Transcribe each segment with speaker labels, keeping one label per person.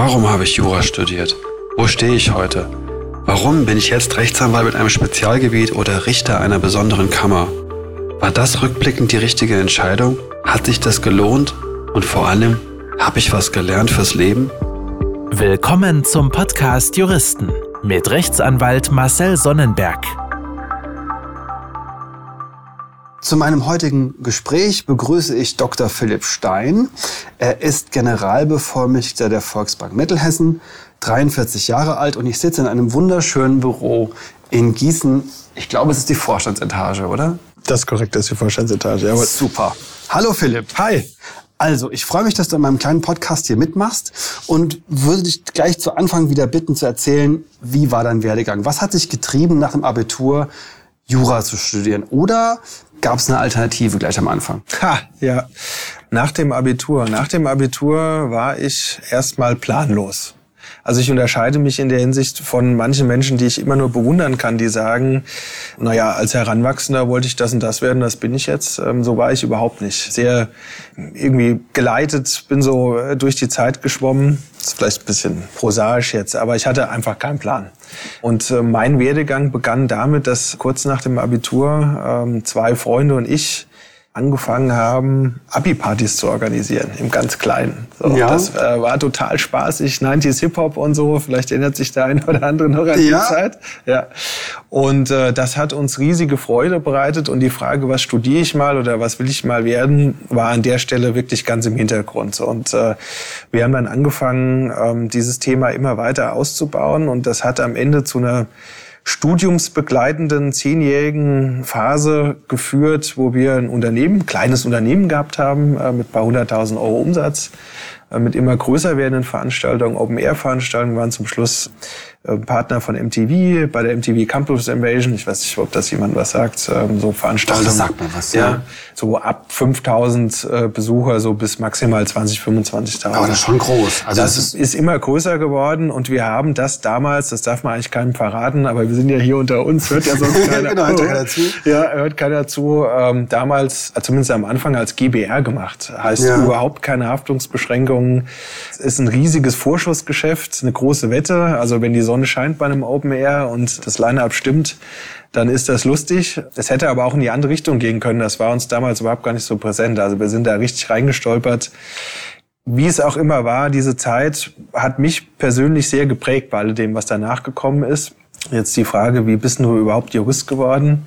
Speaker 1: Warum habe ich Jura studiert? Wo stehe ich heute? Warum bin ich jetzt Rechtsanwalt mit einem Spezialgebiet oder Richter einer besonderen Kammer? War das rückblickend die richtige Entscheidung? Hat sich das gelohnt? Und vor allem, habe ich was gelernt fürs Leben?
Speaker 2: Willkommen zum Podcast Juristen mit Rechtsanwalt Marcel Sonnenberg.
Speaker 1: Zu meinem heutigen Gespräch begrüße ich Dr. Philipp Stein. Er ist Generalbevollmächtigter der Volksbank Mittelhessen, 43 Jahre alt und ich sitze in einem wunderschönen Büro in Gießen. Ich glaube, es ist die Vorstandsetage, oder?
Speaker 3: Das ist korrekt, das ist die Vorstandsetage.
Speaker 1: Jawohl. Super. Hallo Philipp.
Speaker 3: Hi.
Speaker 1: Also, ich freue mich, dass du in meinem kleinen Podcast hier mitmachst und würde dich gleich zu Anfang wieder bitten zu erzählen, wie war dein Werdegang? Was hat dich getrieben, nach dem Abitur Jura zu studieren? Oder gab es eine Alternative gleich am Anfang?
Speaker 3: Ha, ja. Nach dem Abitur. Nach dem Abitur war ich erstmal planlos. Also ich unterscheide mich in der Hinsicht von manchen Menschen, die ich immer nur bewundern kann, die sagen, naja, als Heranwachsender wollte ich das und das werden, das bin ich jetzt. Ähm, so war ich überhaupt nicht. Sehr irgendwie geleitet, bin so äh, durch die Zeit geschwommen. Das ist vielleicht ein bisschen prosaisch jetzt, aber ich hatte einfach keinen Plan. Und äh, mein Werdegang begann damit, dass kurz nach dem Abitur ähm, zwei Freunde und ich angefangen haben, Abi-Partys zu organisieren, im ganz Kleinen. So, ja. Das äh, war total spaßig, 90s Hip-Hop und so, vielleicht erinnert sich der eine oder andere noch an ja. die Zeit. Ja. Und äh, das hat uns riesige Freude bereitet und die Frage, was studiere ich mal oder was will ich mal werden, war an der Stelle wirklich ganz im Hintergrund. Und äh, wir haben dann angefangen, ähm, dieses Thema immer weiter auszubauen und das hat am Ende zu einer studiumsbegleitenden zehnjährigen Phase geführt, wo wir ein Unternehmen, ein kleines Unternehmen gehabt haben äh, mit paar hunderttausend Euro Umsatz, mit immer größer werdenden Veranstaltungen, Open-Air-Veranstaltungen waren zum Schluss äh, Partner von MTV, bei der MTV Campus Invasion, ich weiß nicht, ob das jemand was sagt, ähm, so Veranstaltungen. Doch, das
Speaker 1: sagt mir was, ja. ja.
Speaker 3: So ab 5000 äh, Besucher, so bis maximal 20, 25.000.
Speaker 1: Aber das ist schon groß.
Speaker 3: Also das, das ist immer größer geworden und wir haben das damals, das darf man eigentlich keinem verraten, aber wir sind ja hier unter uns, hört ja sonst keiner, genau, hört keiner zu. Ja, hört keiner zu. Ähm, damals, äh, zumindest am Anfang als GBR gemacht. Heißt ja. überhaupt keine Haftungsbeschränkungen. Es ist ein riesiges Vorschussgeschäft, eine große Wette. Also wenn die Sonne scheint bei einem Open Air und das Line-Up stimmt, dann ist das lustig. Es hätte aber auch in die andere Richtung gehen können. Das war uns damals überhaupt gar nicht so präsent. Also wir sind da richtig reingestolpert. Wie es auch immer war, diese Zeit hat mich persönlich sehr geprägt bei all dem, was danach gekommen ist. Jetzt die Frage, wie bist du überhaupt Jurist geworden?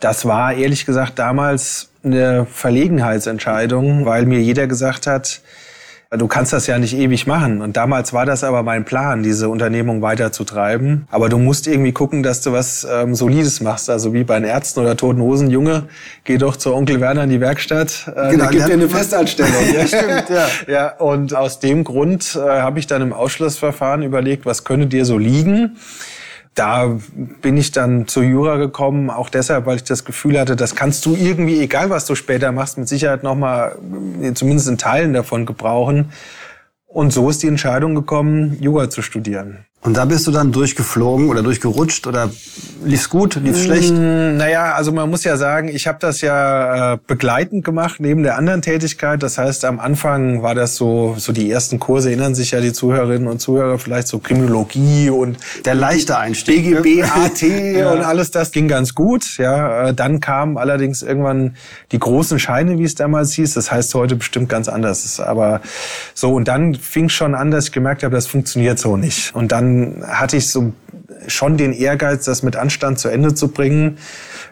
Speaker 3: Das war ehrlich gesagt damals eine Verlegenheitsentscheidung, weil mir jeder gesagt hat, Du kannst das ja nicht ewig machen. Und damals war das aber mein Plan, diese Unternehmung weiterzutreiben. Aber du musst irgendwie gucken, dass du was ähm, Solides machst. Also wie bei den Ärzten oder Toten Hosen. Junge, geh doch zu Onkel Werner in die Werkstatt. Äh, genau, gibt dir eine Festanstellung. ja, stimmt, ja. ja. Und aus dem Grund äh, habe ich dann im Ausschlussverfahren überlegt, was könnte dir so liegen da bin ich dann zur Jura gekommen, auch deshalb, weil ich das Gefühl hatte, das kannst du irgendwie, egal was du später machst, mit Sicherheit nochmal, äh, zumindest in Teilen davon gebrauchen. Und so ist die Entscheidung gekommen, Jura zu studieren.
Speaker 1: Und da bist du dann durchgeflogen oder durchgerutscht oder lief's gut, lief's schlecht?
Speaker 3: Mm, naja, also man muss ja sagen, ich habe das ja äh, begleitend gemacht neben der anderen Tätigkeit. Das heißt, am Anfang war das so, so die ersten Kurse erinnern sich ja die Zuhörerinnen und Zuhörer vielleicht so Kriminologie und
Speaker 1: der leichte Einstieg,
Speaker 3: BGB, AT ja. und alles das ging ganz gut. Ja, äh, dann kamen allerdings irgendwann die großen Scheine, wie es damals hieß. Das heißt heute bestimmt ganz anders. Aber so und dann fing schon an, dass ich gemerkt habe, das funktioniert so nicht. Und dann hatte ich so schon den Ehrgeiz, das mit Anstand zu Ende zu bringen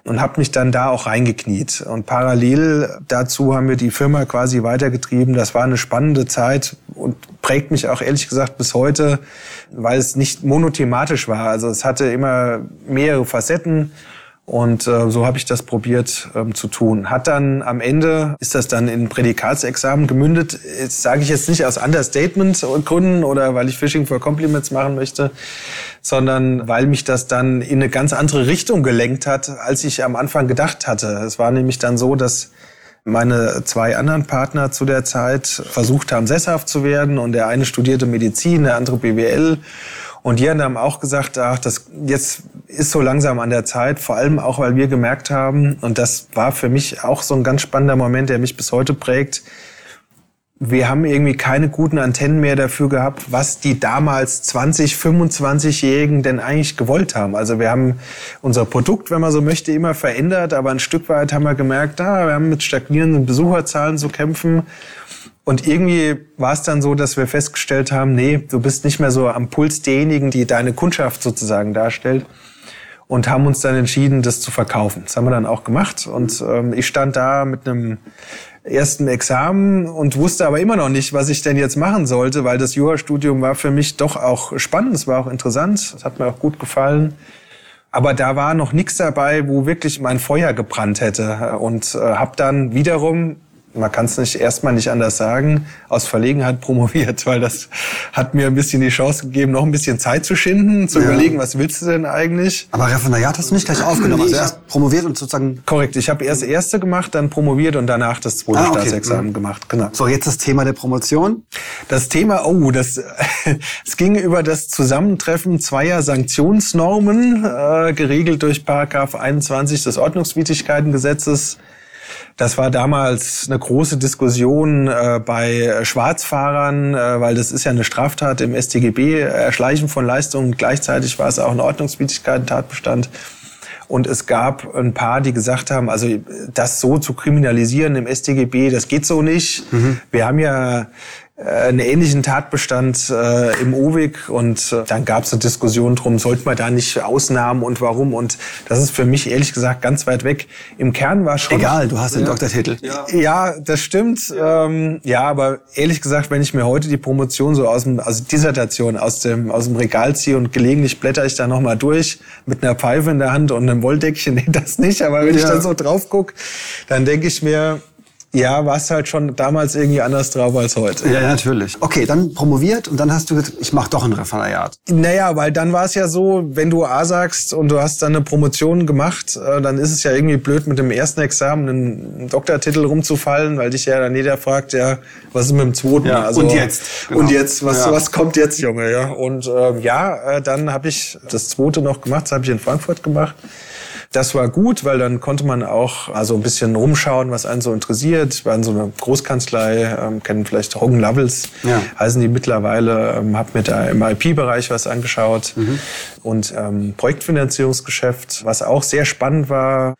Speaker 3: und habe mich dann da auch reingekniet. Und parallel dazu haben wir die Firma quasi weitergetrieben. Das war eine spannende Zeit und prägt mich auch ehrlich gesagt bis heute, weil es nicht monothematisch war. Also es hatte immer mehrere Facetten und äh, so habe ich das probiert ähm, zu tun. Hat dann am Ende, ist das dann in Prädikatsexamen gemündet. Jetzt sage ich jetzt nicht aus Understatement-Gründen oder weil ich Phishing for Compliments machen möchte, sondern weil mich das dann in eine ganz andere Richtung gelenkt hat, als ich am Anfang gedacht hatte. Es war nämlich dann so, dass meine zwei anderen Partner zu der Zeit versucht haben, sesshaft zu werden und der eine studierte Medizin, der andere BWL und die haben auch gesagt, ach, das jetzt ist so langsam an der Zeit, vor allem auch, weil wir gemerkt haben, und das war für mich auch so ein ganz spannender Moment, der mich bis heute prägt, wir haben irgendwie keine guten Antennen mehr dafür gehabt, was die damals 20, 25-Jährigen denn eigentlich gewollt haben. Also wir haben unser Produkt, wenn man so möchte, immer verändert, aber ein Stück weit haben wir gemerkt, ah, wir haben mit stagnierenden Besucherzahlen zu kämpfen. Und irgendwie war es dann so, dass wir festgestellt haben, nee, du bist nicht mehr so am Puls derjenigen, die deine Kundschaft sozusagen darstellt. Und haben uns dann entschieden, das zu verkaufen. Das haben wir dann auch gemacht. Und ähm, ich stand da mit einem ersten Examen und wusste aber immer noch nicht, was ich denn jetzt machen sollte, weil das Jurastudium war für mich doch auch spannend, es war auch interessant, es hat mir auch gut gefallen. Aber da war noch nichts dabei, wo wirklich mein Feuer gebrannt hätte. Und äh, habe dann wiederum man kann es nicht erstmal nicht anders sagen, aus Verlegenheit promoviert, weil das hat mir ein bisschen die Chance gegeben, noch ein bisschen Zeit zu schinden, zu ja. überlegen, was willst du denn eigentlich?
Speaker 1: Aber Referendariat hast du nicht gleich aufgenommen, also erst promoviert und sozusagen...
Speaker 3: Korrekt, ich habe erst erste gemacht, dann promoviert und danach das zweite ah, okay. Staatsexamen mhm. gemacht.
Speaker 1: Genau. So, jetzt das Thema der Promotion.
Speaker 3: Das Thema, oh, das, es ging über das Zusammentreffen zweier Sanktionsnormen, äh, geregelt durch Paragraph 21 des Ordnungswidrigkeitengesetzes das war damals eine große Diskussion äh, bei Schwarzfahrern, äh, weil das ist ja eine Straftat im StGB, Erschleichen von Leistungen. Gleichzeitig war es auch ein Ordnungswidrigkeiten-Tatbestand. Und es gab ein paar, die gesagt haben, also das so zu kriminalisieren im StGB, das geht so nicht. Mhm. Wir haben ja äh, einen ähnlichen Tatbestand äh, im OWIG und äh, dann gab es eine Diskussion drum, sollte man da nicht Ausnahmen und warum und das ist für mich ehrlich gesagt ganz weit weg. Im Kern war schon...
Speaker 1: Egal, du hast den ja. Doktortitel.
Speaker 3: Ja. ja, das stimmt. Ja. Ähm, ja, aber ehrlich gesagt, wenn ich mir heute die Promotion so aus dem, also Dissertation aus dem, aus dem Regal ziehe und gelegentlich blätter ich da nochmal durch mit einer Pfeife in der Hand und einem Wolldeckchen, nee, das nicht, aber wenn ja. ich dann so drauf guck, dann denke ich mir, ja, warst halt schon damals irgendwie anders drauf als heute.
Speaker 1: Ja, natürlich. Okay, dann promoviert und dann hast du gesagt, ich mache doch ein Referendariat.
Speaker 3: Naja, weil dann war es ja so, wenn du A sagst und du hast dann eine Promotion gemacht, äh, dann ist es ja irgendwie blöd, mit dem ersten Examen einen Doktortitel rumzufallen, weil dich ja dann jeder fragt, ja, was ist mit dem zweiten?
Speaker 1: Ja, also, und jetzt.
Speaker 3: Genau. Und jetzt, was, ja. was kommt jetzt, Junge? Ja, und ähm, ja, äh, dann habe ich das zweite noch gemacht, das habe ich in Frankfurt gemacht. Das war gut, weil dann konnte man auch also ein bisschen rumschauen, was einen so interessiert. Ich war in so einer Großkanzlei, ähm, kennen vielleicht Hogan Lovells, ja. heißen die mittlerweile, ähm, habe mir da im IP-Bereich was angeschaut mhm. und ähm, Projektfinanzierungsgeschäft, was auch sehr spannend war.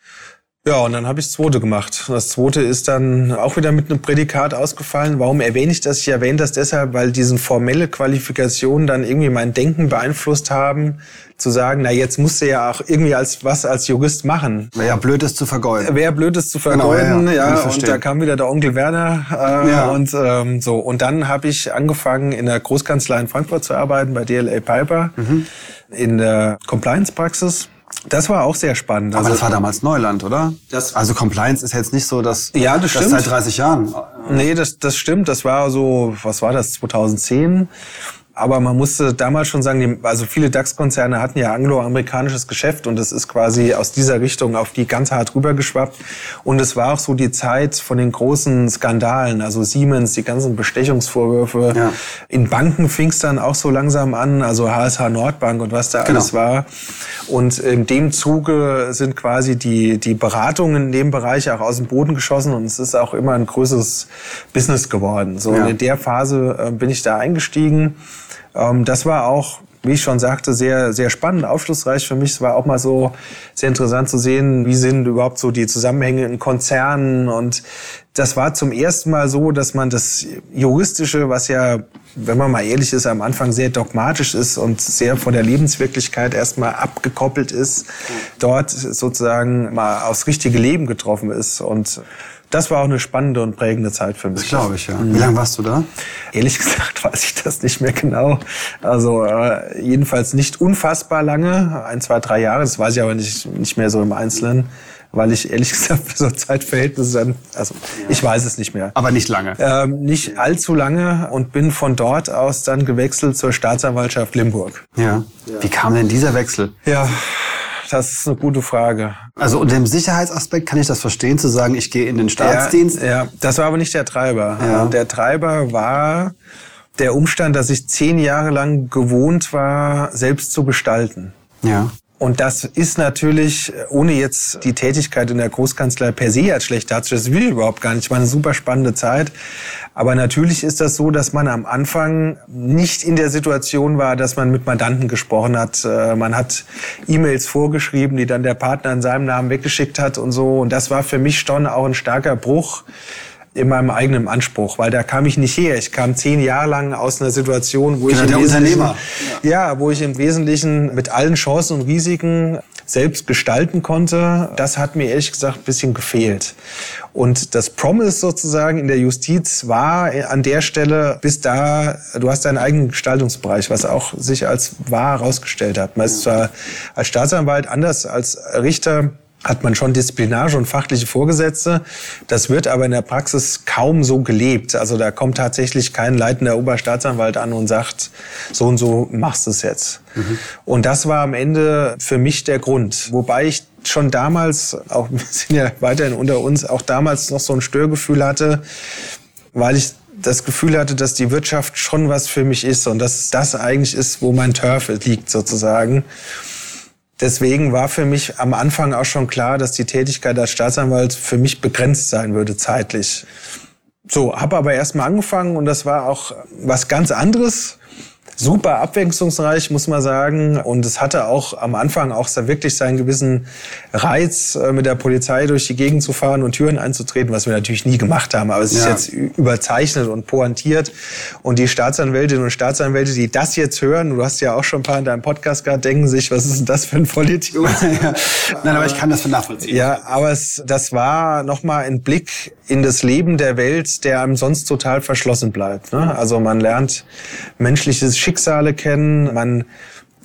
Speaker 3: Ja, und dann habe ich das zweite gemacht. Das zweite ist dann auch wieder mit einem Prädikat ausgefallen. Warum erwähne ich das? Ich erwähne das deshalb, weil diesen formelle Qualifikationen dann irgendwie mein Denken beeinflusst haben, zu sagen, na jetzt musst du ja auch irgendwie als was als Jurist machen.
Speaker 1: Wäre ja blöd, es zu vergeuden.
Speaker 3: Wäre blöd, es zu vergeuden, genau, ja. ja und da kam wieder der Onkel Werner äh, ja. und ähm, so. Und dann habe ich angefangen, in der Großkanzlei in Frankfurt zu arbeiten, bei DLA Piper, mhm. in der Compliance-Praxis. Das war auch sehr spannend.
Speaker 1: Aber also, das war damals Neuland, oder? Das also Compliance ist jetzt nicht so, dass
Speaker 3: ja, das, das
Speaker 1: seit 30 Jahren.
Speaker 3: Nee, das, das stimmt. Das war so, was war das, 2010? Aber man musste damals schon sagen, also viele DAX-Konzerne hatten ja angloamerikanisches Geschäft und es ist quasi aus dieser Richtung auf die ganz hart rübergeschwappt. Und es war auch so die Zeit von den großen Skandalen, also Siemens, die ganzen Bestechungsvorwürfe. Ja. In Banken fing es dann auch so langsam an, also HSH Nordbank und was da genau. alles war. Und in dem Zuge sind quasi die, die Beratungen in dem Bereich auch aus dem Boden geschossen und es ist auch immer ein größeres Business geworden. So ja. in der Phase äh, bin ich da eingestiegen. Ähm, das war auch, wie ich schon sagte, sehr, sehr spannend, aufschlussreich für mich. Es war auch mal so sehr interessant zu sehen, wie sind überhaupt so die Zusammenhänge in Konzernen. Und das war zum ersten Mal so, dass man das Juristische, was ja, wenn man mal ehrlich ist, am Anfang sehr dogmatisch ist und sehr von der Lebenswirklichkeit erstmal abgekoppelt ist, dort sozusagen mal aufs richtige Leben getroffen ist. Und das war auch eine spannende und prägende Zeit für mich.
Speaker 1: Das glaube ich, ja. Wie lange warst du da?
Speaker 3: Ehrlich gesagt weiß ich das nicht mehr genau. Also äh, jedenfalls nicht unfassbar lange, ein, zwei, drei Jahre. Das weiß ich aber nicht, nicht mehr so im Einzelnen weil ich ehrlich gesagt für so Zeitverhältnisse dann, also ich weiß es nicht mehr.
Speaker 1: Aber nicht lange?
Speaker 3: Ähm, nicht allzu lange und bin von dort aus dann gewechselt zur Staatsanwaltschaft Limburg.
Speaker 1: Ja. ja. Wie kam denn dieser Wechsel?
Speaker 3: Ja, das ist eine gute Frage.
Speaker 1: Also unter dem Sicherheitsaspekt kann ich das verstehen, zu sagen, ich gehe in den Staatsdienst.
Speaker 3: Ja, ja. das war aber nicht der Treiber. Ja. Der Treiber war der Umstand, dass ich zehn Jahre lang gewohnt war, selbst zu gestalten.
Speaker 1: Ja.
Speaker 3: Und das ist natürlich, ohne jetzt die Tätigkeit in der Großkanzlei per se als schlecht darzustellen, das will ich überhaupt gar nicht. War eine super spannende Zeit. Aber natürlich ist das so, dass man am Anfang nicht in der Situation war, dass man mit Mandanten gesprochen hat. Äh, man hat E-Mails vorgeschrieben, die dann der Partner in seinem Namen weggeschickt hat und so. Und das war für mich schon auch ein starker Bruch in meinem eigenen Anspruch, weil da kam ich nicht her. Ich kam zehn Jahre lang aus einer Situation, wo genau, ich im Wesentlichen, ja, wo ich im Wesentlichen mit allen Chancen und Risiken selbst gestalten konnte. Das hat mir ehrlich gesagt ein bisschen gefehlt. Und das Promise sozusagen in der Justiz war an der Stelle bis da, du hast deinen eigenen Gestaltungsbereich, was auch sich als wahr herausgestellt hat. Man ist zwar als Staatsanwalt anders als Richter hat man schon Disziplinare und fachliche Vorgesetzte. Das wird aber in der Praxis kaum so gelebt. Also da kommt tatsächlich kein leitender Oberstaatsanwalt an und sagt, so und so machst du es jetzt. Mhm. Und das war am Ende für mich der Grund. Wobei ich schon damals, auch wir sind ja weiterhin unter uns, auch damals noch so ein Störgefühl hatte, weil ich das Gefühl hatte, dass die Wirtschaft schon was für mich ist und dass das eigentlich ist, wo mein Turf liegt sozusagen. Deswegen war für mich am Anfang auch schon klar, dass die Tätigkeit als Staatsanwalt für mich begrenzt sein würde zeitlich. So, habe aber erstmal angefangen und das war auch was ganz anderes super abwechslungsreich, muss man sagen. Und es hatte auch am Anfang auch wirklich seinen gewissen Reiz, äh, mit der Polizei durch die Gegend zu fahren und Türen einzutreten, was wir natürlich nie gemacht haben. Aber es ja. ist jetzt überzeichnet und pointiert. Und die Staatsanwältinnen und Staatsanwälte, die das jetzt hören, du hast ja auch schon ein paar in deinem Podcast gehabt, denken sich, was ist denn das für ein Vollidiot?
Speaker 1: ja. Nein, aber ich kann das nachvollziehen.
Speaker 3: Ja, aber es, das war nochmal ein Blick in das Leben der Welt, der einem sonst total verschlossen bleibt. Ne? Also man lernt menschliches Schicksale kennen, man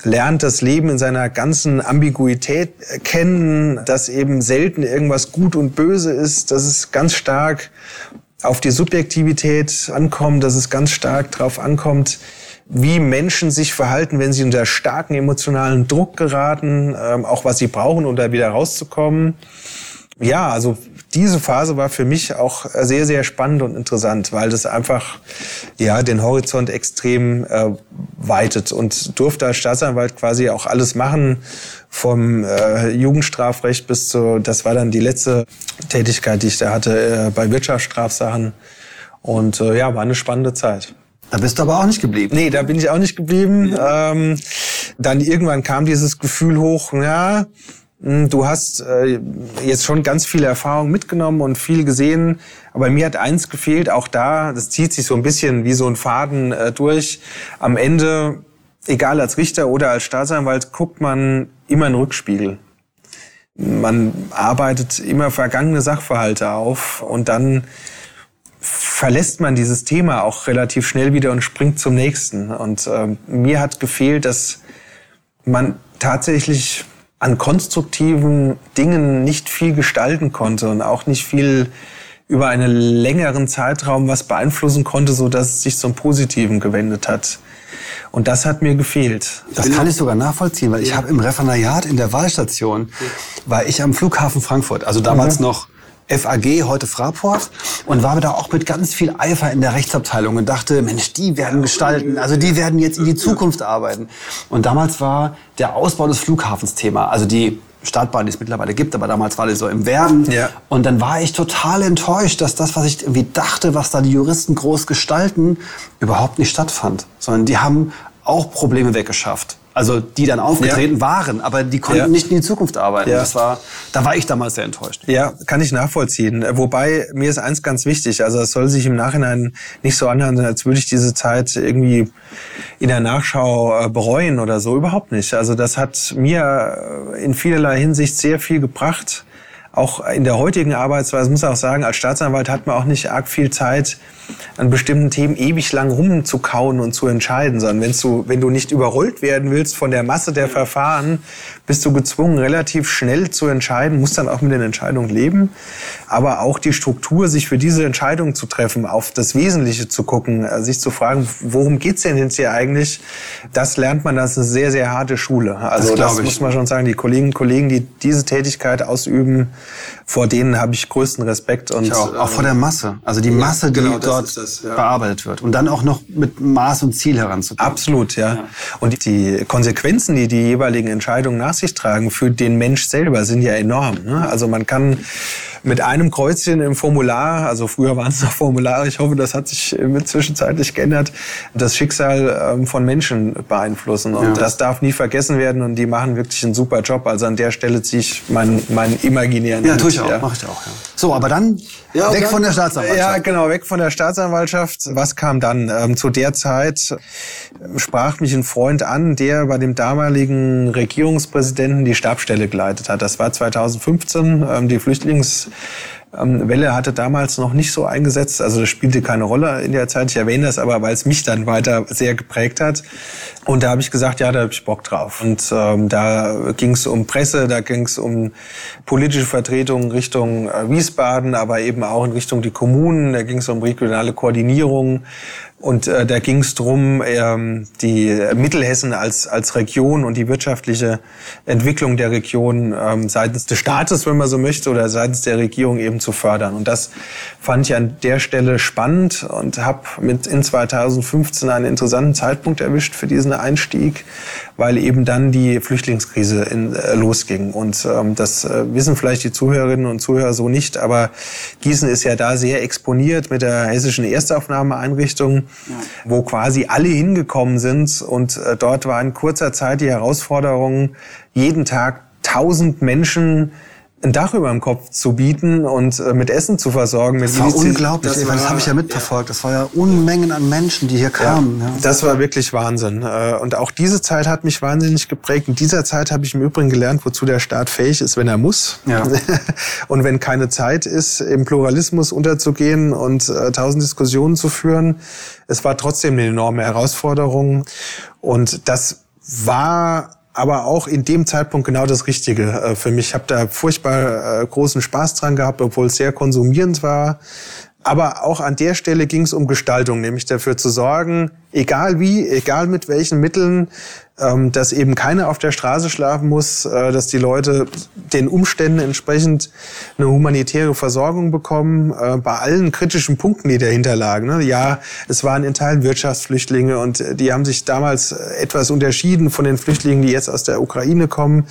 Speaker 3: lernt das Leben in seiner ganzen Ambiguität kennen, dass eben selten irgendwas gut und böse ist, dass es ganz stark auf die Subjektivität ankommt, dass es ganz stark darauf ankommt, wie Menschen sich verhalten, wenn sie unter starken emotionalen Druck geraten, ähm, auch was sie brauchen, um da wieder rauszukommen. Ja, also diese Phase war für mich auch sehr, sehr spannend und interessant, weil das einfach ja den Horizont extrem äh, weitet und durfte als Staatsanwalt quasi auch alles machen, vom äh, Jugendstrafrecht bis zu, das war dann die letzte Tätigkeit, die ich da hatte äh, bei Wirtschaftsstrafsachen. Und äh, ja, war eine spannende Zeit.
Speaker 1: Da bist du aber auch nicht geblieben.
Speaker 3: Nee, da bin ich auch nicht geblieben. Ja. Ähm, dann irgendwann kam dieses Gefühl hoch, ja, du hast äh, jetzt schon ganz viele Erfahrungen mitgenommen und viel gesehen, aber mir hat eins gefehlt, auch da, das zieht sich so ein bisschen wie so ein Faden äh, durch. Am Ende, egal als Richter oder als Staatsanwalt, guckt man immer einen Rückspiegel. Man arbeitet immer vergangene Sachverhalte auf und dann verlässt man dieses Thema auch relativ schnell wieder und springt zum nächsten. Und äh, mir hat gefehlt, dass man tatsächlich an konstruktiven Dingen nicht viel gestalten konnte und auch nicht viel über einen längeren Zeitraum was beeinflussen konnte, so dass es sich zum Positiven gewendet hat. Und das hat mir gefehlt.
Speaker 1: Das kann ich sogar nachvollziehen, weil ich ja. habe im Referendariat in der Wahlstation, war ich am Flughafen Frankfurt, also damals mhm. noch FAG, heute Fraport, und war da auch mit ganz viel Eifer in der Rechtsabteilung und dachte, Mensch, die werden gestalten, also die werden jetzt in die Zukunft arbeiten. Und damals war der Ausbau des Flughafens Thema, also die Startbahn, die es mittlerweile gibt, aber damals war die so im Werden. Ja. Und dann war ich total enttäuscht, dass das, was ich irgendwie dachte, was da die Juristen groß gestalten, überhaupt nicht stattfand. Sondern die haben auch Probleme weggeschafft. Also die dann aufgetreten ja. waren, aber die konnten ja. nicht in die Zukunft arbeiten. Ja. Das war, da war ich damals sehr enttäuscht.
Speaker 3: Ja, kann ich nachvollziehen. Wobei mir ist eins ganz wichtig. Also es soll sich im Nachhinein nicht so anhören, als würde ich diese Zeit irgendwie in der Nachschau äh, bereuen oder so. Überhaupt nicht. Also das hat mir in vielerlei Hinsicht sehr viel gebracht auch in der heutigen Arbeitsweise, muss ich auch sagen, als Staatsanwalt hat man auch nicht arg viel Zeit, an bestimmten Themen ewig lang rumzukauen und zu entscheiden, sondern wenn du, wenn du nicht überrollt werden willst von der Masse der Verfahren, bist du gezwungen, relativ schnell zu entscheiden, musst dann auch mit den Entscheidungen leben, aber auch die Struktur, sich für diese Entscheidung zu treffen, auf das Wesentliche zu gucken, äh, sich zu fragen, worum geht's denn jetzt hier eigentlich, das lernt man, das ist eine sehr, sehr harte Schule. Also das, das muss man schon sagen, die Kolleginnen und Kollegen, die diese Tätigkeit ausüben, vor denen habe ich größten Respekt. Und,
Speaker 1: auch, auch vor der Masse. Also die Masse, die genau, dort das, ja. bearbeitet wird. Und dann auch noch mit Maß und Ziel heranzukommen.
Speaker 3: Absolut, ja. ja. Und die Konsequenzen, die die jeweiligen Entscheidungen nach sich tragen für den Mensch selber, sind ja enorm. Ne? Also man kann mit einem Kreuzchen im Formular, also früher waren es noch Formulare, ich hoffe, das hat sich zwischenzeitlich geändert, das Schicksal ähm, von Menschen beeinflussen. Und ja. das darf nie vergessen werden und die machen wirklich einen super Job. Also an der Stelle ziehe ich meinen, meinen imaginären
Speaker 1: Ja, tue ich auch, ja. mache ich auch. Ja. So, aber dann ja, weg dann, von der Staatsanwaltschaft.
Speaker 3: Ja, genau, weg von der Staatsanwaltschaft. Was kam dann? Ähm, zu der Zeit sprach mich ein Freund an, der bei dem damaligen Regierungspräsidenten die Stabstelle geleitet hat. Das war 2015, ähm, die Flüchtlings ähm, Welle hatte damals noch nicht so eingesetzt, also das spielte keine Rolle in der Zeit. Ich erwähne das aber, weil es mich dann weiter sehr geprägt hat. Und da habe ich gesagt, ja, da habe ich Bock drauf. Und ähm, da ging es um Presse, da ging es um politische Vertretung Richtung äh, Wiesbaden, aber eben auch in Richtung die Kommunen. Da ging es um regionale Koordinierung. Und äh, da ging es darum, ähm, die Mittelhessen als, als Region und die wirtschaftliche Entwicklung der Region ähm, seitens des Staates, wenn man so möchte, oder seitens der Regierung eben zu fördern. Und das fand ich an der Stelle spannend und habe mit in 2015 einen interessanten Zeitpunkt erwischt für diesen Einstieg, weil eben dann die Flüchtlingskrise in, äh, losging. Und ähm, das äh, wissen vielleicht die Zuhörerinnen und Zuhörer so nicht, aber Gießen ist ja da sehr exponiert mit der hessischen Erstaufnahmeeinrichtung, ja. wo quasi alle hingekommen sind. Und äh, dort war in kurzer Zeit die Herausforderung, jeden Tag tausend Menschen ein Dach über dem Kopf zu bieten und äh, mit Essen zu versorgen.
Speaker 1: das war unglaublich, das, das habe ich ja mitverfolgt. Das war ja Unmengen an Menschen, die hier kamen.
Speaker 3: Ja, Das war wirklich Wahnsinn. Äh, und auch diese Zeit hat mich wahnsinnig geprägt. In dieser Zeit habe ich im Übrigen gelernt, wozu der Staat fähig ist, wenn er muss. Ja. und wenn keine Zeit ist, im Pluralismus unterzugehen und äh, tausend Diskussionen zu führen. Es war trotzdem eine enorme Herausforderung. Und das war aber auch in dem Zeitpunkt genau das Richtige äh, für mich. Ich habe da furchtbar äh, großen Spaß dran gehabt, obwohl es sehr konsumierend war. Aber auch an der Stelle ging es um Gestaltung, nämlich dafür zu sorgen, egal wie, egal mit welchen Mitteln, ähm, dass eben keiner auf der Straße schlafen muss, äh, dass die Leute den Umständen entsprechend eine humanitäre Versorgung bekommen, äh, bei allen kritischen Punkten, die dahinter lagen. Ne? Ja, es waren in Teilen Wirtschaftsflüchtlinge und die haben sich damals etwas unterschieden von den Flüchtlingen, die jetzt aus der Ukraine kommen.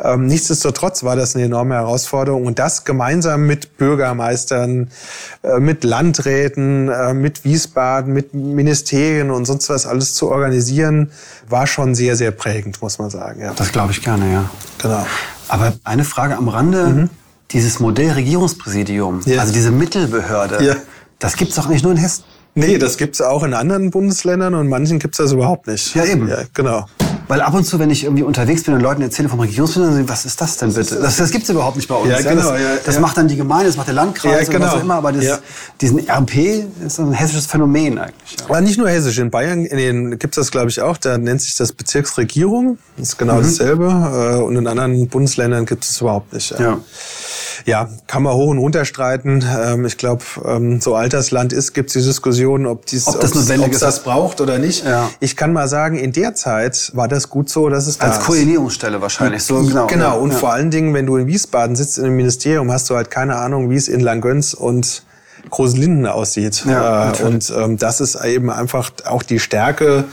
Speaker 3: Ähm, nichtsdestotrotz war das eine enorme Herausforderung und das gemeinsam mit Bürgermeistern, äh, mit Landräten, äh, mit Wiesbaden, mit Ministerien und sonst was alles zu organisieren, war schon sehr, sehr prägend, muss man sagen. Ja.
Speaker 1: Das glaube ich gerne, ja. Genau. Aber eine Frage am Rande. Mhm. Dieses Modell Regierungspräsidium, ja. also diese Mittelbehörde, ja. das gibt es doch nicht nur in Hessen.
Speaker 3: Nee, das gibt's auch in anderen Bundesländern und manchen gibt's das überhaupt nicht.
Speaker 1: Ja, eben. Ja,
Speaker 3: genau.
Speaker 1: Weil ab und zu, wenn ich irgendwie unterwegs bin und Leuten erzähle vom Regierungspräsidenten, was ist das denn bitte? Das, das gibt's überhaupt nicht bei uns. Ja, genau, das, ja, das ja. macht dann die Gemeinde, das macht der Landkreis ja, genau. was auch immer. Aber das, diesen RP ist ein hessisches Phänomen eigentlich.
Speaker 3: Ja. Aber nicht nur hessisch. In Bayern in gibt's das, glaube ich, auch. Da nennt sich das Bezirksregierung. Das ist genau mhm. dasselbe. Äh, und in anderen Bundesländern gibt es überhaupt nicht. Ja ja, kann man hoch und runter streiten. Ähm, ich glaube, ähm, so alt das Land ist, gibt es die Diskussion, ob, dies,
Speaker 1: ob das notwendig
Speaker 3: ist, das braucht oder nicht. Ja. Ich kann mal sagen, in der Zeit war das gut so, dass es
Speaker 1: da Als Koordinierungsstelle wahrscheinlich. So,
Speaker 3: genau. Genau. Und ja. vor allen Dingen, wenn du in Wiesbaden sitzt in einem Ministerium, hast du halt keine Ahnung, wie es in Langgöns und Großlinden aussieht. Ja, äh, und ähm, das ist eben einfach auch die Stärke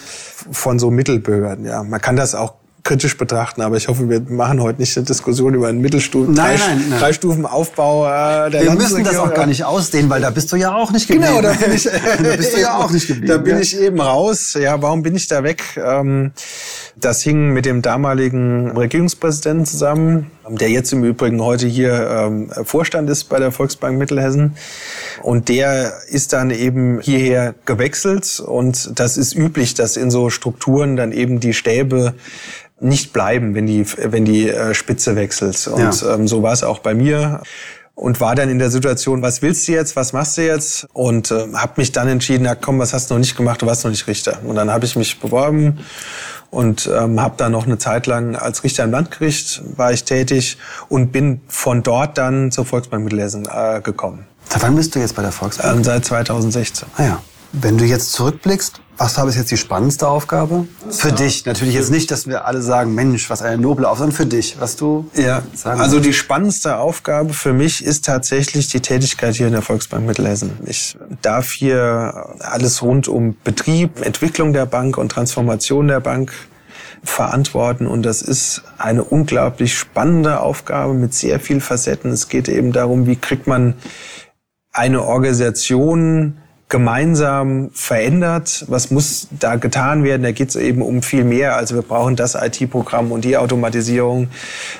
Speaker 3: von so Mittelbehörden. Ja, man kann das auch kritisch betrachten, aber ich hoffe, wir machen heute nicht eine Diskussion über einen Mittelstufen, nein, drei, nein, nein. Dreistufenaufbau
Speaker 1: äh, der Wir müssen das auch gar nicht ausdehnen, weil da bist du ja auch nicht geblieben. Genau,
Speaker 3: da bin ich, da bist du ja auch nicht geblieben. Da bin ja. ich eben raus. Ja, warum bin ich da weg? Ähm, das hing mit dem damaligen Regierungspräsidenten zusammen, der jetzt im Übrigen heute hier ähm, Vorstand ist bei der Volksbank Mittelhessen. Und der ist dann eben hierher gewechselt. Und das ist üblich, dass in so Strukturen dann eben die Stäbe nicht bleiben, wenn die, wenn die äh, Spitze wechselt. Und ja. ähm, so war es auch bei mir und war dann in der Situation, was willst du jetzt, was machst du jetzt? Und äh, habe mich dann entschieden, na komm, was hast du noch nicht gemacht, du warst noch nicht Richter. Und dann habe ich mich beworben und ähm, habe dann noch eine Zeit lang als Richter im Landgericht war ich tätig und bin von dort dann zur Volksbank Mittelhessen äh, gekommen.
Speaker 1: Seit wann bist du jetzt bei der Volksbank?
Speaker 3: Ähm, seit 2016.
Speaker 1: Ah ja. Wenn du jetzt zurückblickst, was war bis jetzt die spannendste Aufgabe? Für dich. Natürlich jetzt nicht, dass wir alle sagen, Mensch, was eine noble Aufgabe, sondern für dich, was du
Speaker 3: ja, sagen Also die spannendste Aufgabe für mich ist tatsächlich die Tätigkeit hier in der Volksbank Mittelhessen. Ich darf hier alles rund um Betrieb, Entwicklung der Bank und Transformation der Bank verantworten. Und das ist eine unglaublich spannende Aufgabe mit sehr vielen Facetten. Es geht eben darum, wie kriegt man eine Organisation gemeinsam verändert? Was muss da getan werden? Da geht es eben um viel mehr. Also wir brauchen das IT-Programm und die Automatisierung,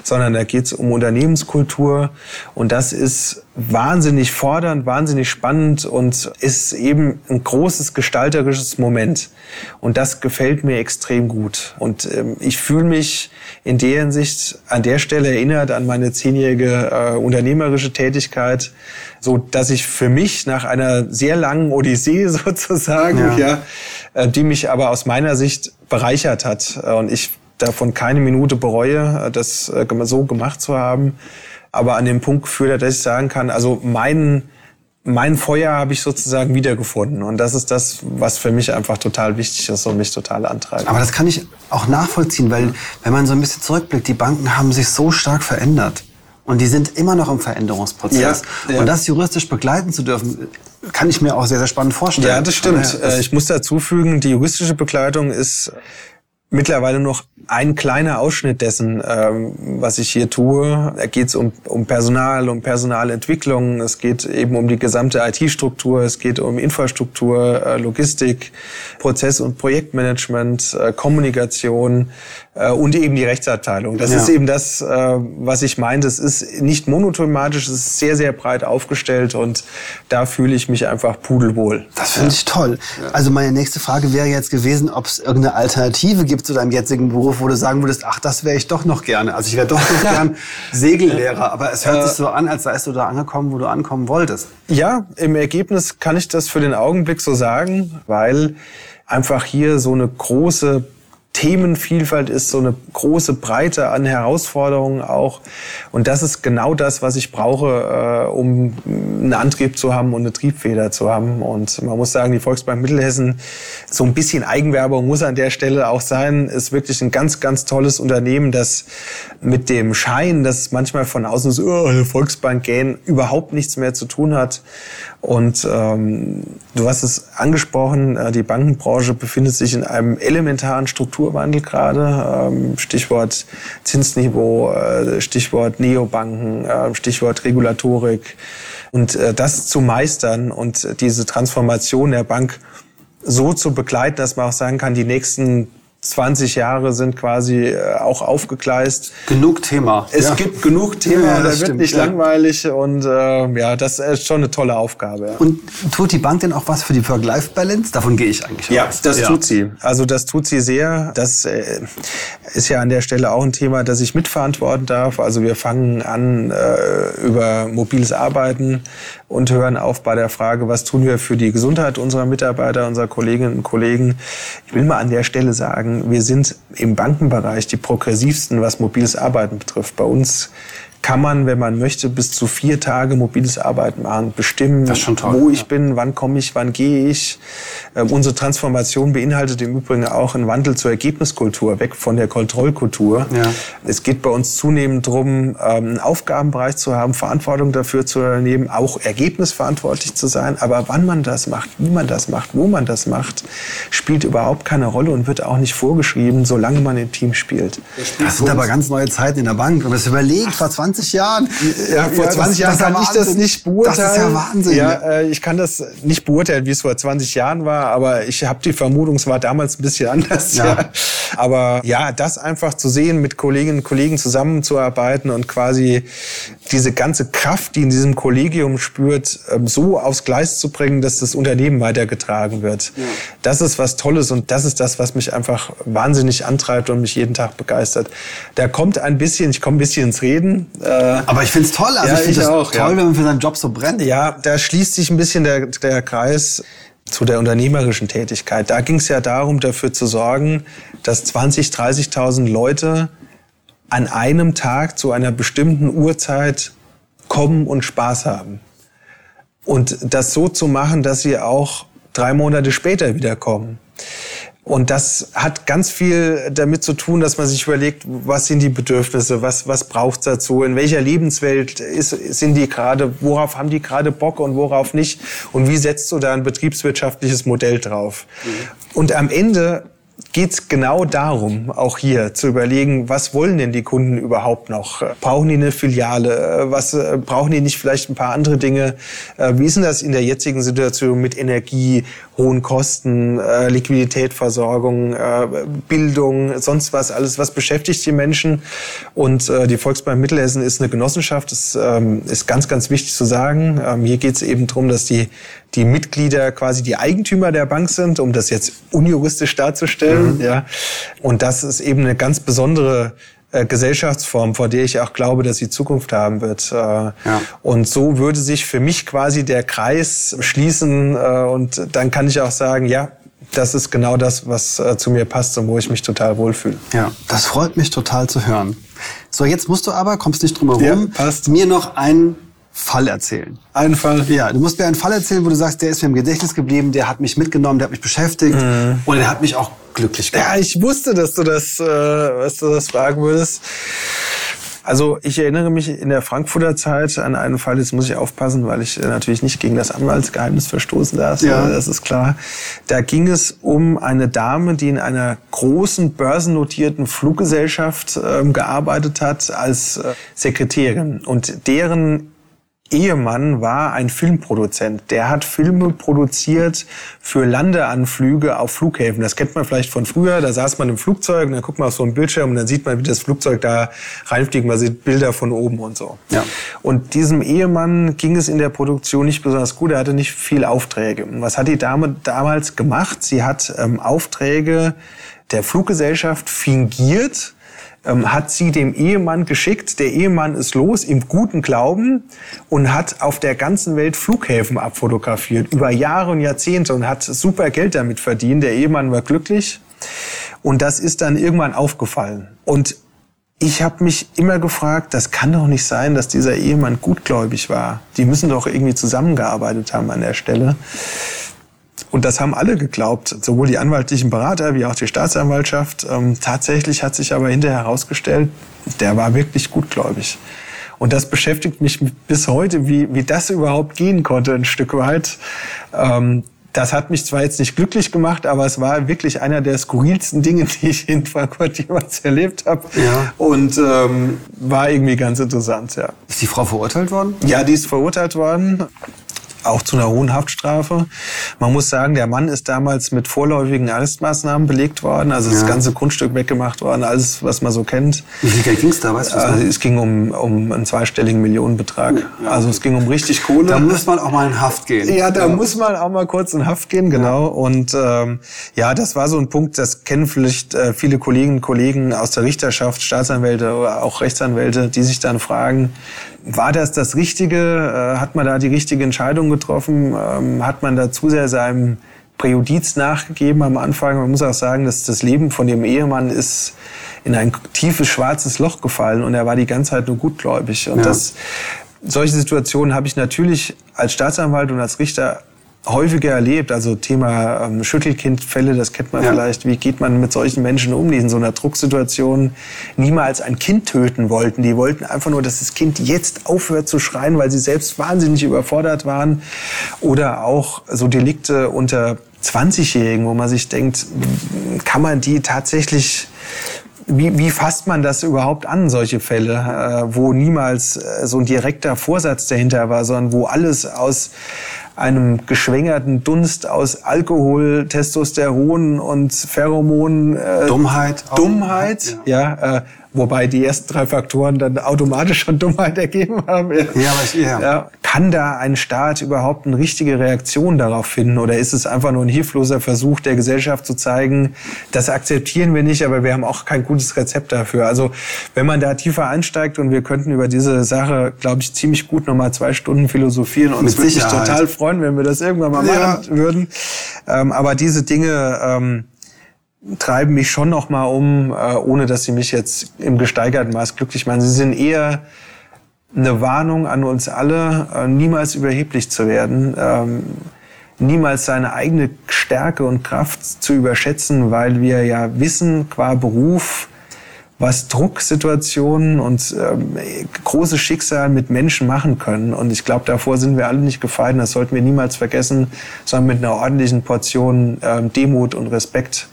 Speaker 3: sondern da geht es um Unternehmenskultur. Und das ist wahnsinnig fordernd, wahnsinnig spannend und ist eben ein großes gestalterisches Moment. Und das gefällt mir extrem gut. Und ähm, ich fühle mich in der Hinsicht an der Stelle erinnert an meine zehnjährige äh, unternehmerische Tätigkeit, so dass ich für mich nach einer sehr langen Odyssee sozusagen, ja, ja äh, die mich aber aus meiner Sicht bereichert hat äh, und ich davon keine Minute bereue, äh, das äh, so gemacht zu haben aber an dem Punkt geführt dass ich sagen kann, also mein, mein Feuer habe ich sozusagen wiedergefunden. Und das ist das, was für mich einfach total wichtig ist und mich total antreibt.
Speaker 1: Aber das kann ich auch nachvollziehen, weil wenn man so ein bisschen zurückblickt, die Banken haben sich so stark verändert. Und die sind immer noch im Veränderungsprozess. Ja, ja. Und das juristisch begleiten zu dürfen, kann ich mir auch sehr, sehr spannend vorstellen.
Speaker 3: Ja, das stimmt. Ja, ich muss dazu fügen, die juristische Begleitung ist mittlerweile noch ein kleiner Ausschnitt dessen, ähm, was ich hier tue. Da geht es um, um Personal, um Personalentwicklung, es geht eben um die gesamte IT-Struktur, es geht um Infrastruktur, äh, Logistik, Prozess- und Projektmanagement, äh, Kommunikation äh, und eben die Rechtsabteilung. Das ja. ist eben das, äh, was ich meinte. Es ist nicht monothematisch, es ist sehr, sehr breit aufgestellt und da fühle ich mich einfach pudelwohl.
Speaker 1: Das finde ich toll. Also meine nächste Frage wäre jetzt gewesen, ob es irgendeine Alternative gibt zu deinem jetzigen Beruf, wo du sagen würdest, ach, das wäre ich doch noch gerne. Also ich wäre doch noch gern Segellehrer, aber es hört sich so an, als seist du da angekommen, wo du ankommen wolltest.
Speaker 3: Ja, im Ergebnis kann ich das für den Augenblick so sagen, weil einfach hier so eine große Themenvielfalt ist, so eine große Breite an Herausforderungen auch. Und das ist genau das, was ich brauche, äh, um einen Antrieb zu haben und eine Triebfeder zu haben. Und man muss sagen, die Volksbank Mittelhessen, so ein bisschen Eigenwerbung muss an der Stelle auch sein, ist wirklich ein ganz, ganz tolles Unternehmen, das mit dem Schein, dass manchmal von außen so, oh, eine Volksbank gehen, überhaupt nichts mehr zu tun hat. Und ähm, du hast es angesprochen, äh, die Bankenbranche befindet sich in einem elementaren Strukturwandel gerade. Ähm, Stichwort Zinsniveau, äh, Stichwort Neobanken, äh, Stichwort Regulatorik. Und äh, das zu meistern und diese Transformation der Bank so zu begleiten, dass man auch sagen kann, die nächsten 20 Jahre sind quasi äh, auch aufgegleist.
Speaker 1: Genug Thema.
Speaker 3: Es ja. gibt genug Thema, ja, da wird stimmt, nicht ja. langweilig und äh, ja, das ist schon eine tolle Aufgabe.
Speaker 1: Und tut die Bank denn auch was für die Work-Life-Balance? Davon gehe ich eigentlich
Speaker 3: Ja, aus. das tut sie. Also das tut sie sehr. Das äh, ist ja an der Stelle auch ein Thema, das ich mitverantworten darf. Also wir fangen an äh, über mobiles Arbeiten und hören auf bei der Frage, was tun wir für die Gesundheit unserer Mitarbeiter, unserer Kolleginnen und Kollegen. Ich will mal an der Stelle sagen, sagen, wir sind im Bankenbereich die progressivsten, was mobiles Arbeiten betrifft. Bei uns kann man, wenn man möchte, bis zu vier Tage mobiles Arbeiten machen, bestimmen, toll, wo ich ja. bin, wann komme ich, wann gehe ich. Ähm, unsere Transformation beinhaltet im Übrigen auch einen Wandel zur Ergebniskultur, weg von der Kontrollkultur. Ja. Es geht bei uns zunehmend darum, ähm, einen Aufgabenbereich zu haben, Verantwortung dafür zu übernehmen, auch ergebnisverantwortlich zu sein. Aber wann man das macht, wie man das macht, wo man das macht, spielt überhaupt keine Rolle und wird auch nicht vorgeschrieben, solange man im Team spielt.
Speaker 1: Das sind aber ganz neue Zeiten in der Bank. Wenn man es überlegt, vor 20 20 Jahren.
Speaker 3: Ja, vor ja, 20 Jahren kann ich das nicht beurteilen. Das ist ja Wahnsinn. Ja, äh, ich kann das nicht beurteilen, wie es vor 20 Jahren war, aber ich habe die Vermutung, es war damals ein bisschen anders. Ja. ja. Aber ja, das einfach zu sehen, mit Kolleginnen und Kollegen zusammenzuarbeiten und quasi diese ganze Kraft, die in diesem Kollegium spürt, ähm, so aufs Gleis zu bringen, dass das Unternehmen weitergetragen wird. Ja. Das ist was Tolles und das ist das, was mich einfach wahnsinnig antreibt und mich jeden Tag begeistert. Da kommt ein bisschen, ich komme ein bisschen ins Reden.
Speaker 1: Äh, Aber ich finde es toll. Also ja, ich finde es toll, ja. wenn man für seinen Job so brennt.
Speaker 3: Ja, da schließt sich ein bisschen der, der Kreis zu der unternehmerischen Tätigkeit. Da ging es ja darum, dafür zu sorgen, dass 20, 30.000 Leute an einem Tag zu einer bestimmten Uhrzeit kommen und Spaß haben. Und das so zu machen, dass sie auch drei Monate später wiederkommen. Und das hat ganz viel damit zu tun, dass man sich überlegt, was sind die Bedürfnisse, was, was braucht dazu, in welcher Lebenswelt ist, sind die gerade, worauf haben die gerade Bock und worauf nicht und wie setzt du da ein betriebswirtschaftliches Modell drauf. Mhm. Und am Ende geht es genau darum, auch hier zu überlegen, was wollen denn die Kunden überhaupt noch? Brauchen die eine Filiale? Was äh, brauchen die nicht vielleicht ein paar andere Dinge? Äh, wie ist denn das in der jetzigen Situation mit Energie, hohen Kosten, äh, Liquiditätsversorgung, Bildung, sonst was alles? Was beschäftigt die Menschen? Und die Volksbank Mittelhessen ist eine Genossenschaft. Das ähm, ist ganz, ganz wichtig zu sagen. Ähm, hier geht es eben darum, dass die die Mitglieder quasi die Eigentümer der Bank sind, um das jetzt unjuristisch darzustellen. Mhm. Ja. Und das ist eben eine ganz besondere äh, Gesellschaftsform, vor der ich auch glaube, dass sie Zukunft haben wird. Äh, ja. Und so würde sich für mich quasi der Kreis schließen äh, und dann kann ich auch sagen, ja, das ist genau das, was äh, zu mir passt und wo ich mich total wohlfühle.
Speaker 1: Ja, das freut mich total zu hören. So, jetzt musst du aber, kommst nicht drum herum, ja, mir noch einen Fall erzählen.
Speaker 3: Einen Fall?
Speaker 1: Ja, du musst mir einen Fall erzählen, wo du sagst, der ist mir im Gedächtnis geblieben, der hat mich mitgenommen, der hat mich beschäftigt mhm. und der hat mich auch glücklich
Speaker 3: gemacht. Ja, ich wusste, dass du das, äh, dass du das fragen würdest. Also ich erinnere mich in der Frankfurter Zeit an einen Fall, jetzt muss ich aufpassen, weil ich äh, natürlich nicht gegen das Anwaltsgeheimnis verstoßen darf, ja. das ist klar. Da ging es um eine Dame, die in einer großen börsennotierten Fluggesellschaft ähm, gearbeitet hat als äh, Sekretärin. Und deren Ehemann war ein Filmproduzent. Der hat Filme produziert für Landeanflüge auf Flughäfen. Das kennt man vielleicht von früher. Da saß man im Flugzeug und dann guckt man auf so einen Bildschirm und dann sieht man, wie das Flugzeug da reinfliegt. Man sieht Bilder von oben und so. Ja. Und diesem Ehemann ging es in der Produktion nicht besonders gut. Er hatte nicht viel Aufträge. Was hat die Dame damals gemacht? Sie hat ähm, Aufträge der Fluggesellschaft fingiert ähm, hat sie dem Ehemann geschickt. Der Ehemann ist los im guten Glauben und hat auf der ganzen Welt Flughäfen abfotografiert, über Jahre und Jahrzehnte und hat super Geld damit verdient. Der Ehemann war glücklich und das ist dann irgendwann aufgefallen. Und ich habe mich immer gefragt, das kann doch nicht sein, dass dieser Ehemann gutgläubig war. Die müssen doch irgendwie zusammengearbeitet haben an der Stelle. Und das haben alle geglaubt, sowohl die anwaltlichen Berater wie auch die Staatsanwaltschaft. Ähm, tatsächlich hat sich aber hinterher herausgestellt, der war wirklich gutgläubig. Und das beschäftigt mich bis heute, wie, wie das überhaupt gehen konnte, ein Stück weit. Ähm, das hat mich zwar jetzt nicht glücklich gemacht, aber es war wirklich einer der skurrilsten Dinge, die ich in Frankfurt jemals erlebt habe. Ja. Und ähm, war irgendwie ganz interessant, ja.
Speaker 1: Ist die Frau verurteilt worden?
Speaker 3: Ja, die ist verurteilt worden auch zu einer hohen Haftstrafe. Man muss sagen, der Mann ist damals mit vorläufigen Arrestmaßnahmen belegt worden, also das ganze Grundstück weggemacht worden, alles, was man so kennt.
Speaker 1: Wie viel Geld ging es da, weißt du? Also,
Speaker 3: es ging um, um einen zweistelligen Millionenbetrag. Ja. Also es ging um richtig Kohle.
Speaker 1: Da muss man auch mal in Haft gehen.
Speaker 3: Ja, da ja. muss man auch mal kurz in Haft gehen, genau. Ja. Und ähm, ja, das war so ein Punkt, das kennen vielleicht äh, viele Kolleginnen und Kollegen aus der Richterschaft, Staatsanwälte oder auch Rechtsanwälte, die sich dann fragen, war das das Richtige? Äh, hat man da die richtige Entscheidung getroffen? Ähm, hat man da zu sehr seinem Präjudiz nachgegeben am Anfang? Man muss auch sagen, dass das Leben von dem Ehemann ist in ein tiefes schwarzes Loch gefallen und er war die ganze Zeit nur gutgläubig. Und ja. das, solche Situationen habe ich natürlich als Staatsanwalt und als Richter häufiger erlebt. Also Thema ähm, Schüttelkindfälle, das kennt man ja. vielleicht. Wie geht man mit solchen Menschen um, die in so einer Drucksituation niemals ein Kind töten wollten? Die wollten einfach nur, dass das Kind jetzt aufhört zu schreien, weil sie selbst wahnsinnig überfordert waren. Oder auch so Delikte unter 20-Jährigen, wo man sich denkt, kann man die tatsächlich wie, wie fasst man das überhaupt an, solche Fälle, äh, wo niemals äh, so ein direkter Vorsatz dahinter war, sondern wo alles aus einem geschwängerten Dunst aus Alkohol, Testosteron und Pheromonen.
Speaker 1: Äh, Dummheit.
Speaker 3: Dummheit, ja. ja äh, wobei die ersten drei Faktoren dann automatisch schon Dummheit ergeben haben. Ja, ja, ich, ja. ja. Kann da ein Staat überhaupt eine richtige Reaktion darauf finden oder ist es einfach nur ein hilfloser Versuch der Gesellschaft zu zeigen, das akzeptieren wir nicht, aber wir haben auch kein gutes Rezept dafür. Also wenn man da tiefer einsteigt und wir könnten über diese Sache, glaube ich, ziemlich gut nochmal zwei Stunden philosophieren und uns würde mich total freuen, wenn wir das irgendwann mal ja. machen würden. Ähm, aber diese Dinge, ähm, treiben mich schon noch mal um, äh, ohne dass sie mich jetzt im gesteigerten Maß glücklich machen. Sie sind eher eine Warnung an uns alle, äh, niemals überheblich zu werden. Ähm, niemals seine eigene Stärke und Kraft zu überschätzen, weil wir ja wissen, qua Beruf, was Drucksituationen und ähm, große Schicksal mit Menschen machen können. Und ich glaube, davor sind wir alle nicht gefeit. Das sollten wir niemals vergessen, sondern mit einer ordentlichen Portion ähm, Demut und Respekt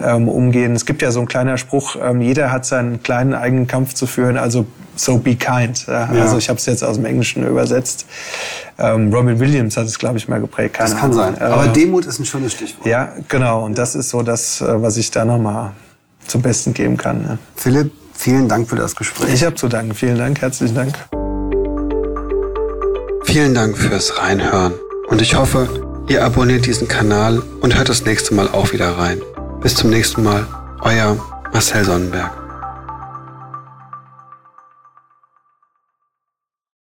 Speaker 3: ähm, umgehen. Es gibt ja so ein kleiner Spruch, ähm, jeder hat seinen kleinen eigenen Kampf zu führen, also so be kind. Ja? Ja. Also ich habe es jetzt aus dem Englischen übersetzt. Ähm, Robin Williams hat es, glaube ich, mal geprägt.
Speaker 1: Keine das kann Ahnung. sein. Aber äh, Demut ist ein schönes Stichwort.
Speaker 3: Ja, genau. Und das ist so das, äh, was ich da nochmal zum Besten geben kann. Ja.
Speaker 1: Philipp, vielen Dank für das Gespräch.
Speaker 3: Ich habe zu danken. Vielen Dank, herzlichen Dank.
Speaker 1: Vielen Dank fürs Reinhören. Und ich hoffe, ihr abonniert diesen Kanal und hört das nächste Mal auch wieder rein. Bis zum nächsten Mal, euer Marcel Sonnenberg.